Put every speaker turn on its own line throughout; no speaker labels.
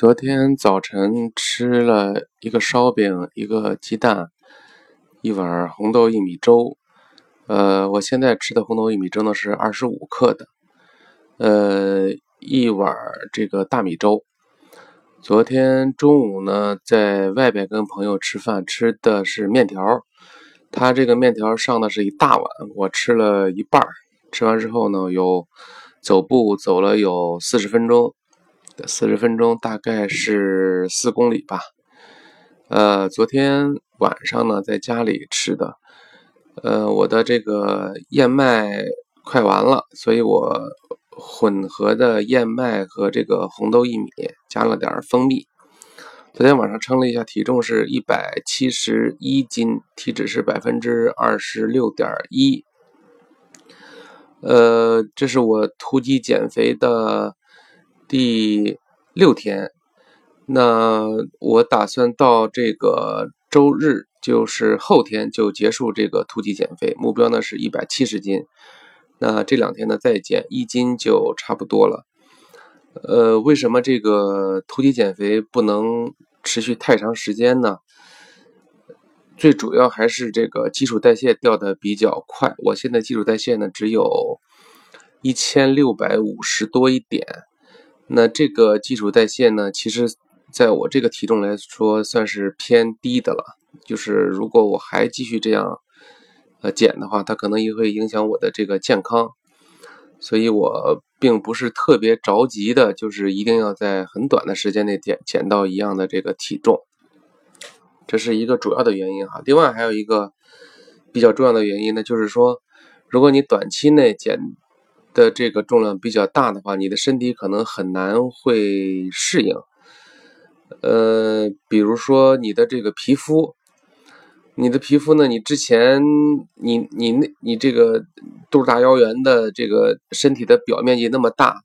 昨天早晨吃了一个烧饼，一个鸡蛋，一碗红豆薏米粥。呃，我现在吃的红豆薏米粥呢是二十五克的，呃，一碗这个大米粥。昨天中午呢，在外边跟朋友吃饭，吃的是面条。他这个面条上的是一大碗，我吃了一半吃完之后呢，有走步走了有四十分钟。四十分钟大概是四公里吧。呃，昨天晚上呢，在家里吃的。呃，我的这个燕麦快完了，所以我混合的燕麦和这个红豆薏米加了点蜂蜜。昨天晚上称了一下，体重是一百七十一斤，体脂是百分之二十六点一。呃，这是我突击减肥的。第六天，那我打算到这个周日，就是后天就结束这个突击减肥，目标呢是一百七十斤。那这两天呢再减一斤就差不多了。呃，为什么这个突击减肥不能持续太长时间呢？最主要还是这个基础代谢掉的比较快。我现在基础代谢呢只有一千六百五十多一点。那这个基础代谢呢，其实在我这个体重来说算是偏低的了。就是如果我还继续这样呃减的话，它可能也会影响我的这个健康。所以我并不是特别着急的，就是一定要在很短的时间内减减到一样的这个体重，这是一个主要的原因哈。另外还有一个比较重要的原因呢，就是说，如果你短期内减。的这个重量比较大的话，你的身体可能很难会适应。呃，比如说你的这个皮肤，你的皮肤呢，你之前你你那你这个肚大腰圆的这个身体的表面积那么大，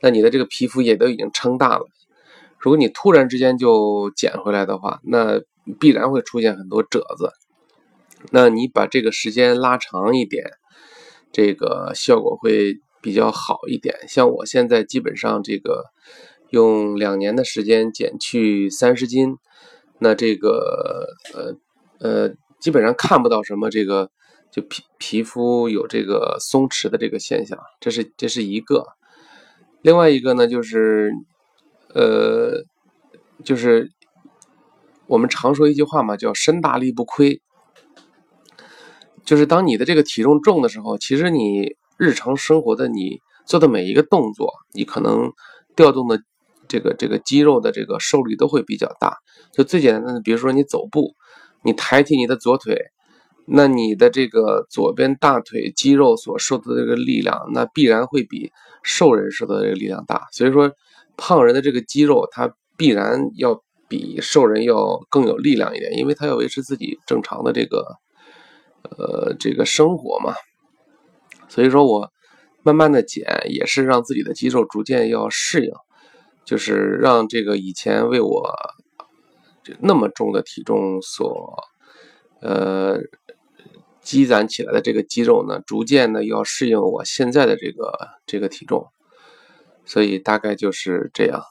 那你的这个皮肤也都已经撑大了。如果你突然之间就减回来的话，那必然会出现很多褶子。那你把这个时间拉长一点，这个效果会。比较好一点，像我现在基本上这个用两年的时间减去三十斤，那这个呃呃基本上看不到什么这个就皮皮肤有这个松弛的这个现象，这是这是一个。另外一个呢就是呃就是我们常说一句话嘛，叫身大力不亏，就是当你的这个体重重的时候，其实你。日常生活的你做的每一个动作，你可能调动的这个这个肌肉的这个受力都会比较大。就最简单的，比如说你走步，你抬起你的左腿，那你的这个左边大腿肌肉所受的这个力量，那必然会比瘦人受的这个力量大。所以说，胖人的这个肌肉，它必然要比瘦人要更有力量一点，因为他要维持自己正常的这个呃这个生活嘛。所以说我慢慢的减，也是让自己的肌肉逐渐要适应，就是让这个以前为我那么重的体重所呃积攒起来的这个肌肉呢，逐渐的要适应我现在的这个这个体重，所以大概就是这样。